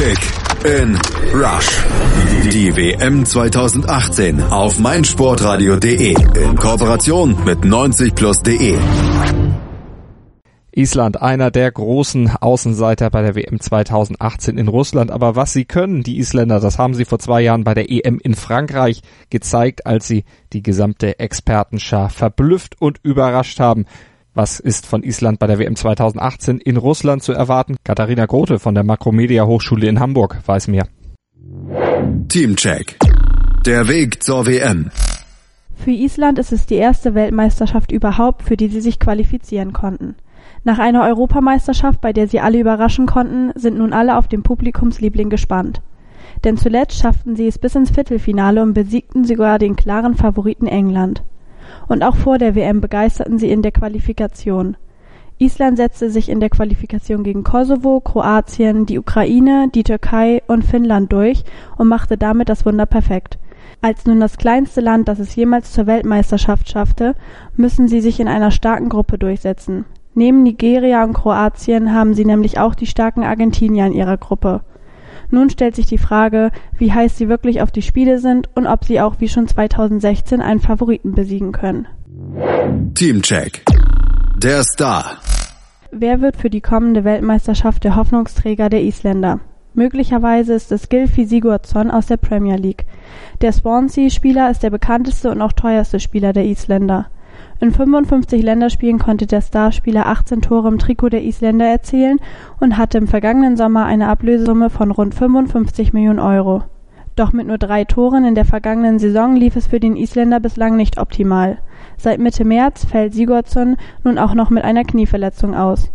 Kick in Rush. Die WM 2018 auf meinsportradio.de in Kooperation mit 90plus.de. Island, einer der großen Außenseiter bei der WM 2018 in Russland. Aber was sie können, die Isländer, das haben sie vor zwei Jahren bei der EM in Frankreich gezeigt, als sie die gesamte Expertenschar verblüfft und überrascht haben. Was ist von Island bei der WM 2018 in Russland zu erwarten? Katharina Grote von der Makromedia Hochschule in Hamburg weiß mehr. Teamcheck. Der Weg zur WM. Für Island ist es die erste Weltmeisterschaft überhaupt, für die sie sich qualifizieren konnten. Nach einer Europameisterschaft, bei der sie alle überraschen konnten, sind nun alle auf den Publikumsliebling gespannt. Denn zuletzt schafften sie es bis ins Viertelfinale und besiegten sogar den klaren Favoriten England und auch vor der WM begeisterten sie in der Qualifikation. Island setzte sich in der Qualifikation gegen Kosovo, Kroatien, die Ukraine, die Türkei und Finnland durch und machte damit das Wunder perfekt. Als nun das kleinste Land, das es jemals zur Weltmeisterschaft schaffte, müssen sie sich in einer starken Gruppe durchsetzen. Neben Nigeria und Kroatien haben sie nämlich auch die starken Argentinier in ihrer Gruppe. Nun stellt sich die Frage, wie heiß sie wirklich auf die Spiele sind und ob sie auch wie schon 2016 einen Favoriten besiegen können. Teamcheck. Der Star. Wer wird für die kommende Weltmeisterschaft der Hoffnungsträger der Isländer? Möglicherweise ist es Gylfi Sigurdsson aus der Premier League. Der Swansea-Spieler ist der bekannteste und auch teuerste Spieler der Isländer. In 55 Länderspielen konnte der Starspieler 18 Tore im Trikot der Isländer erzielen und hatte im vergangenen Sommer eine Ablösesumme von rund 55 Millionen Euro. Doch mit nur drei Toren in der vergangenen Saison lief es für den Isländer bislang nicht optimal. Seit Mitte März fällt Sigurdsson nun auch noch mit einer Knieverletzung aus.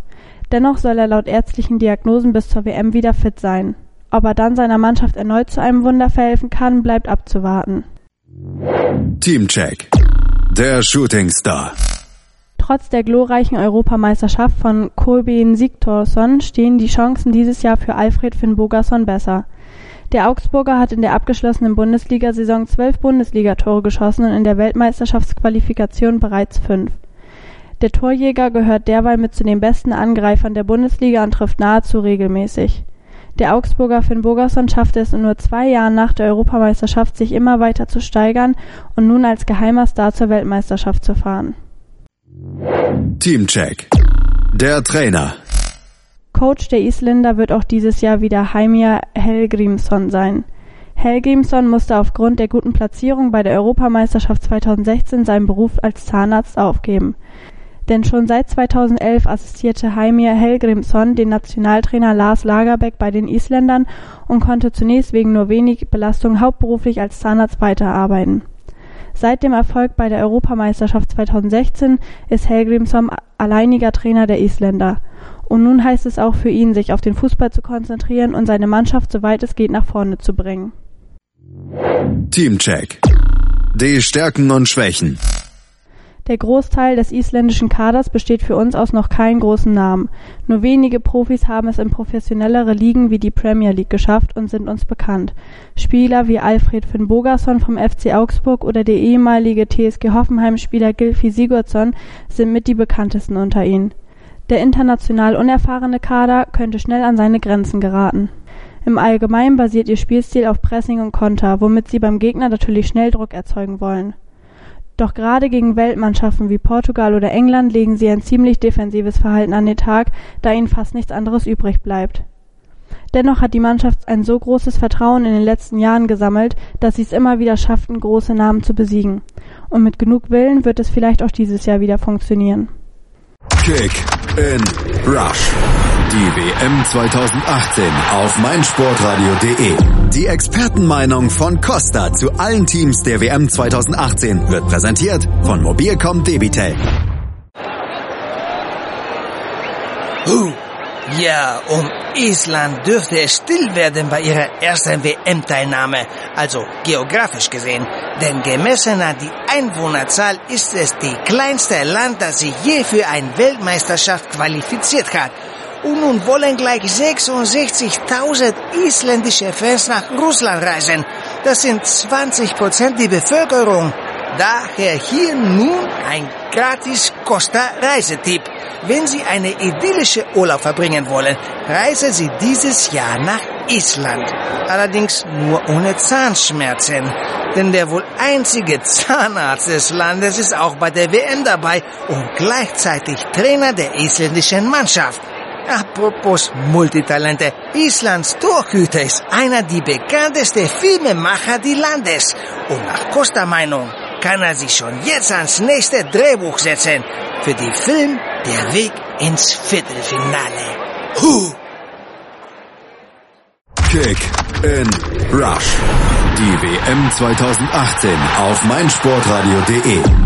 Dennoch soll er laut ärztlichen Diagnosen bis zur WM wieder fit sein. Ob er dann seiner Mannschaft erneut zu einem Wunder verhelfen kann, bleibt abzuwarten. Teamcheck. Der Shooting Star. Trotz der glorreichen Europameisterschaft von Kolbein Sigthorsson stehen die Chancen dieses Jahr für Alfred Finnbogason besser. Der Augsburger hat in der abgeschlossenen Bundesliga-Saison zwölf Bundesligatore geschossen und in der Weltmeisterschaftsqualifikation bereits fünf. Der Torjäger gehört derweil mit zu den besten Angreifern der Bundesliga und trifft nahezu regelmäßig. Der Augsburger Finn Bogerson schaffte es in nur zwei Jahren nach der Europameisterschaft, sich immer weiter zu steigern und nun als geheimer Star zur Weltmeisterschaft zu fahren. Teamcheck. Der Trainer. Coach der Isländer wird auch dieses Jahr wieder Heimir Helgrimsson sein. Helgrimsson musste aufgrund der guten Platzierung bei der Europameisterschaft 2016 seinen Beruf als Zahnarzt aufgeben denn schon seit 2011 assistierte Heimir Helgrimsson den Nationaltrainer Lars Lagerbäck bei den Isländern und konnte zunächst wegen nur wenig Belastung hauptberuflich als Zahnarzt weiterarbeiten. Seit dem Erfolg bei der Europameisterschaft 2016 ist Helgrimsson alleiniger Trainer der Isländer. Und nun heißt es auch für ihn, sich auf den Fußball zu konzentrieren und seine Mannschaft soweit es geht nach vorne zu bringen. Teamcheck. Die Stärken und Schwächen. Der Großteil des isländischen Kaders besteht für uns aus noch keinen großen Namen. Nur wenige Profis haben es in professionellere Ligen wie die Premier League geschafft und sind uns bekannt. Spieler wie Alfred Finnbogason vom FC Augsburg oder der ehemalige TSG Hoffenheim-Spieler Gylfi Sigurdsson sind mit die bekanntesten unter ihnen. Der international unerfahrene Kader könnte schnell an seine Grenzen geraten. Im Allgemeinen basiert ihr Spielstil auf Pressing und Konter, womit sie beim Gegner natürlich schnell Druck erzeugen wollen. Doch gerade gegen Weltmannschaften wie Portugal oder England legen sie ein ziemlich defensives Verhalten an den Tag, da ihnen fast nichts anderes übrig bleibt. Dennoch hat die Mannschaft ein so großes Vertrauen in den letzten Jahren gesammelt, dass sie es immer wieder schafften, große Namen zu besiegen. Und mit genug Willen wird es vielleicht auch dieses Jahr wieder funktionieren. Kick in Rush. Die WM 2018 auf meinsportradio.de. Die Expertenmeinung von Costa zu allen Teams der WM 2018 wird präsentiert von Mobilcom Debitel. Uh, ja, um Island dürfte es still werden bei ihrer ersten WM-Teilnahme, also geografisch gesehen. Denn gemessen an die Einwohnerzahl ist es die kleinste Land, das sich je für eine Weltmeisterschaft qualifiziert hat. Und nun wollen gleich 66.000 isländische Fans nach Russland reisen. Das sind 20 Prozent die Bevölkerung. Daher hier nun ein gratis Costa-Reisetipp. Wenn Sie eine idyllische Urlaub verbringen wollen, reisen Sie dieses Jahr nach Island. Allerdings nur ohne Zahnschmerzen. Denn der wohl einzige Zahnarzt des Landes ist auch bei der WM dabei und gleichzeitig Trainer der isländischen Mannschaft. Apropos Multitalente, Islands Torhüter ist einer der bekanntesten Filmemacher des Landes. Und nach Costa Meinung kann er sich schon jetzt ans nächste Drehbuch setzen für die Film Der Weg ins Viertelfinale. Huh. Kick in Rush. Die WM 2018 auf meinsportradio.de.